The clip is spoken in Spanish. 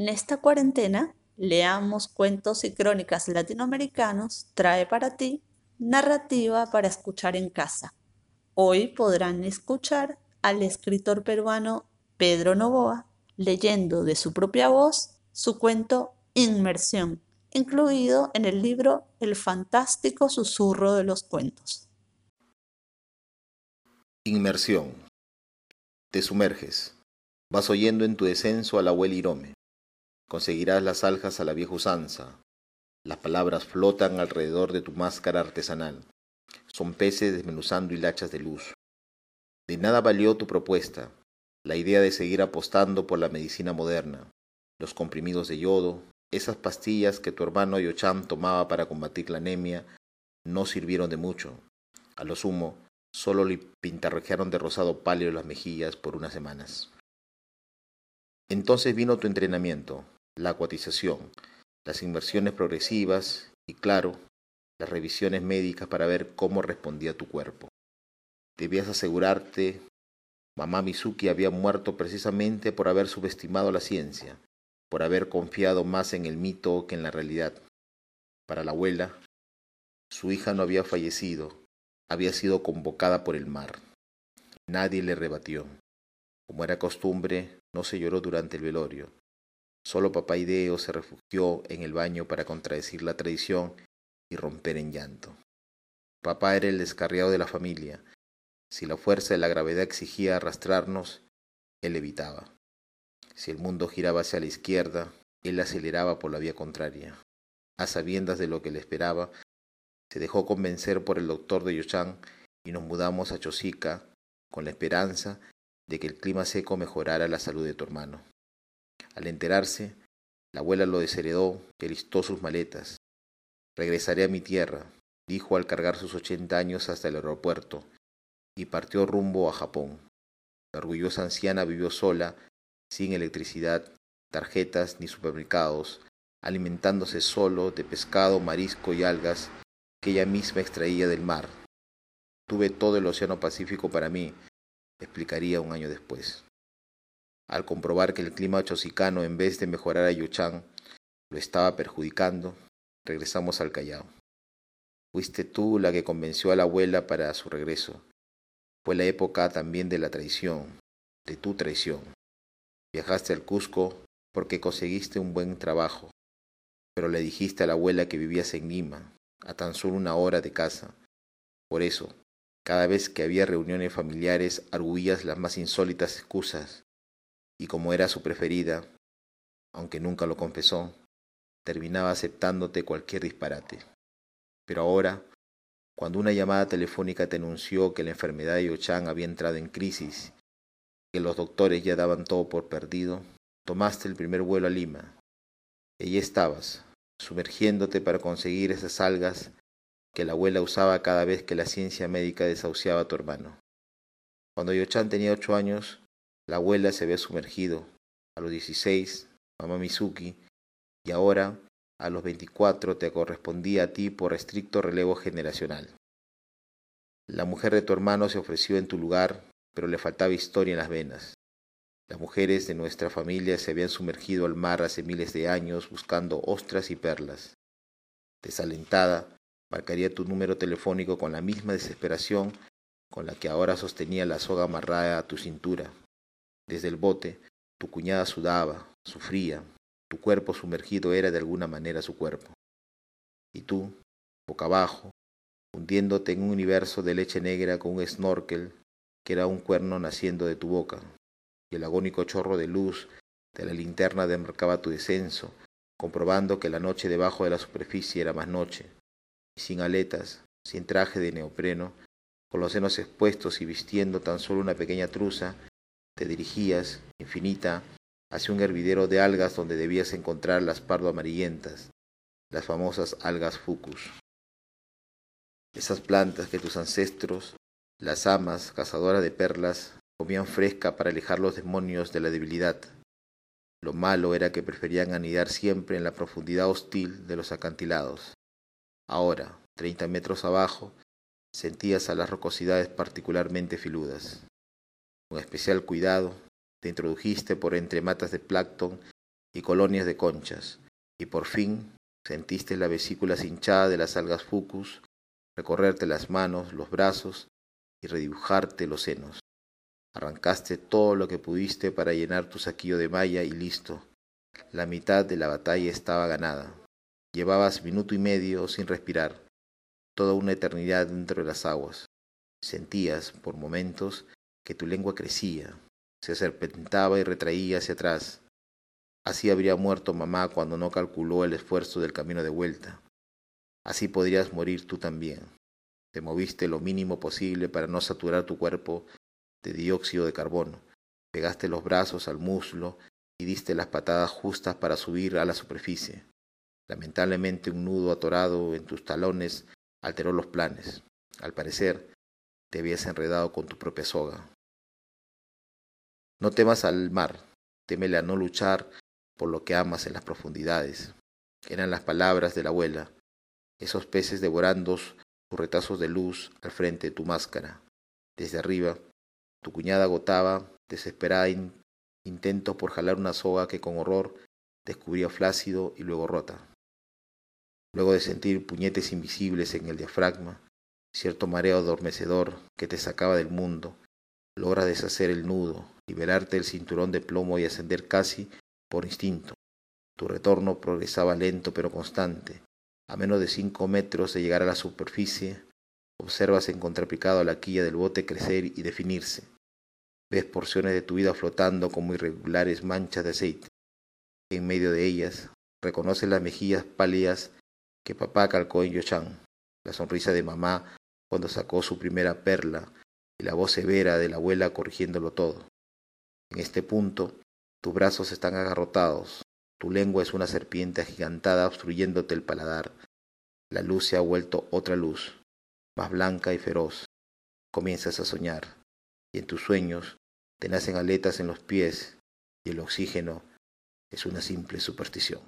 En esta cuarentena, leamos cuentos y crónicas latinoamericanos trae para ti narrativa para escuchar en casa. Hoy podrán escuchar al escritor peruano Pedro Novoa leyendo de su propia voz su cuento Inmersión, incluido en el libro El fantástico susurro de los cuentos. Inmersión. Te sumerges. Vas oyendo en tu descenso al abuelo Irome. Conseguirás las aljas a la vieja usanza. Las palabras flotan alrededor de tu máscara artesanal. Son peces desmenuzando hilachas de luz. De nada valió tu propuesta, la idea de seguir apostando por la medicina moderna, los comprimidos de yodo, esas pastillas que tu hermano Yocham tomaba para combatir la anemia, no sirvieron de mucho. A lo sumo, Solo le pintarrajearon de rosado pálido las mejillas por unas semanas. Entonces vino tu entrenamiento, la acuatización, las inversiones progresivas y, claro, las revisiones médicas para ver cómo respondía tu cuerpo. Debías asegurarte, mamá Mizuki había muerto precisamente por haber subestimado la ciencia, por haber confiado más en el mito que en la realidad. Para la abuela, su hija no había fallecido, había sido convocada por el mar. Nadie le rebatió. Como era costumbre, no se lloró durante el velorio. Solo papá Ideo se refugió en el baño para contradecir la tradición y romper en llanto. Papá era el descarriado de la familia. Si la fuerza de la gravedad exigía arrastrarnos, él evitaba. Si el mundo giraba hacia la izquierda, él aceleraba por la vía contraria. A sabiendas de lo que le esperaba, se dejó convencer por el doctor de Yoshan y nos mudamos a Chosica con la esperanza de que el clima seco mejorara la salud de tu hermano. Al enterarse, la abuela lo desheredó y listó sus maletas. Regresaré a mi tierra, dijo al cargar sus ochenta años hasta el aeropuerto, y partió rumbo a Japón. La orgullosa anciana vivió sola, sin electricidad, tarjetas ni supermercados, alimentándose solo de pescado, marisco y algas que ella misma extraía del mar. Tuve todo el Océano Pacífico para mí, explicaría un año después. Al comprobar que el clima chosicano, en vez de mejorar a Yuchang, lo estaba perjudicando, regresamos al Callao. Fuiste tú la que convenció a la abuela para su regreso. Fue la época también de la traición, de tu traición. Viajaste al Cusco porque conseguiste un buen trabajo, pero le dijiste a la abuela que vivías en Lima, a tan solo una hora de casa. Por eso, cada vez que había reuniones familiares arguías las más insólitas excusas, y como era su preferida, aunque nunca lo confesó, terminaba aceptándote cualquier disparate. Pero ahora, cuando una llamada telefónica te anunció que la enfermedad de Yochang había entrado en crisis, que los doctores ya daban todo por perdido, tomaste el primer vuelo a Lima. Allí estabas, sumergiéndote para conseguir esas algas que la abuela usaba cada vez que la ciencia médica desahuciaba a tu hermano. Cuando Yochan tenía ocho años, la abuela se había sumergido. A los dieciséis, mamá Mizuki, y ahora, a los veinticuatro, te correspondía a ti por estricto relevo generacional. La mujer de tu hermano se ofreció en tu lugar, pero le faltaba historia en las venas. Las mujeres de nuestra familia se habían sumergido al mar hace miles de años buscando ostras y perlas. Desalentada, marcaría tu número telefónico con la misma desesperación con la que ahora sostenía la soga amarrada a tu cintura. Desde el bote, tu cuñada sudaba, sufría, tu cuerpo sumergido era de alguna manera su cuerpo. Y tú, boca abajo, hundiéndote en un universo de leche negra con un snorkel que era un cuerno naciendo de tu boca, y el agónico chorro de luz de la linterna demarcaba tu descenso, comprobando que la noche debajo de la superficie era más noche, y sin aletas, sin traje de neopreno, con los senos expuestos y vistiendo tan solo una pequeña truza, te dirigías, infinita, hacia un hervidero de algas donde debías encontrar las pardo amarillentas, las famosas algas fucus. Esas plantas que tus ancestros, las amas cazadoras de perlas, comían fresca para alejar los demonios de la debilidad. Lo malo era que preferían anidar siempre en la profundidad hostil de los acantilados. Ahora, treinta metros abajo, sentías a las rocosidades particularmente filudas. Con especial cuidado, te introdujiste por entre matas de plancton y colonias de conchas, y por fin sentiste la vesícula hinchada de las algas fucus recorrerte las manos, los brazos y redibujarte los senos. Arrancaste todo lo que pudiste para llenar tu saquillo de malla y listo. La mitad de la batalla estaba ganada. Llevabas minuto y medio sin respirar, toda una eternidad dentro de las aguas. Sentías, por momentos, que tu lengua crecía, se serpentaba y retraía hacia atrás. Así habría muerto mamá cuando no calculó el esfuerzo del camino de vuelta. Así podrías morir tú también. Te moviste lo mínimo posible para no saturar tu cuerpo de dióxido de carbono. Pegaste los brazos al muslo y diste las patadas justas para subir a la superficie. Lamentablemente un nudo atorado en tus talones alteró los planes. Al parecer, te habías enredado con tu propia soga. No temas al mar, temele a no luchar por lo que amas en las profundidades. Eran las palabras de la abuela, esos peces devorando sus retazos de luz al frente de tu máscara. Desde arriba, tu cuñada agotaba, desesperada, intento por jalar una soga que con horror descubría flácido y luego rota. Luego de sentir puñetes invisibles en el diafragma, cierto mareo adormecedor que te sacaba del mundo, logra deshacer el nudo, liberarte del cinturón de plomo y ascender casi por instinto. Tu retorno progresaba lento pero constante. A menos de cinco metros de llegar a la superficie, observas en contrapicado la quilla del bote crecer y definirse. Ves porciones de tu vida flotando como irregulares manchas de aceite. En medio de ellas, reconoces las mejillas pálidas que papá calcó en Yochan, la sonrisa de mamá cuando sacó su primera perla y la voz severa de la abuela corrigiéndolo todo. En este punto, tus brazos están agarrotados, tu lengua es una serpiente agigantada obstruyéndote el paladar. La luz se ha vuelto otra luz, más blanca y feroz. Comienzas a soñar, y en tus sueños te nacen aletas en los pies, y el oxígeno es una simple superstición.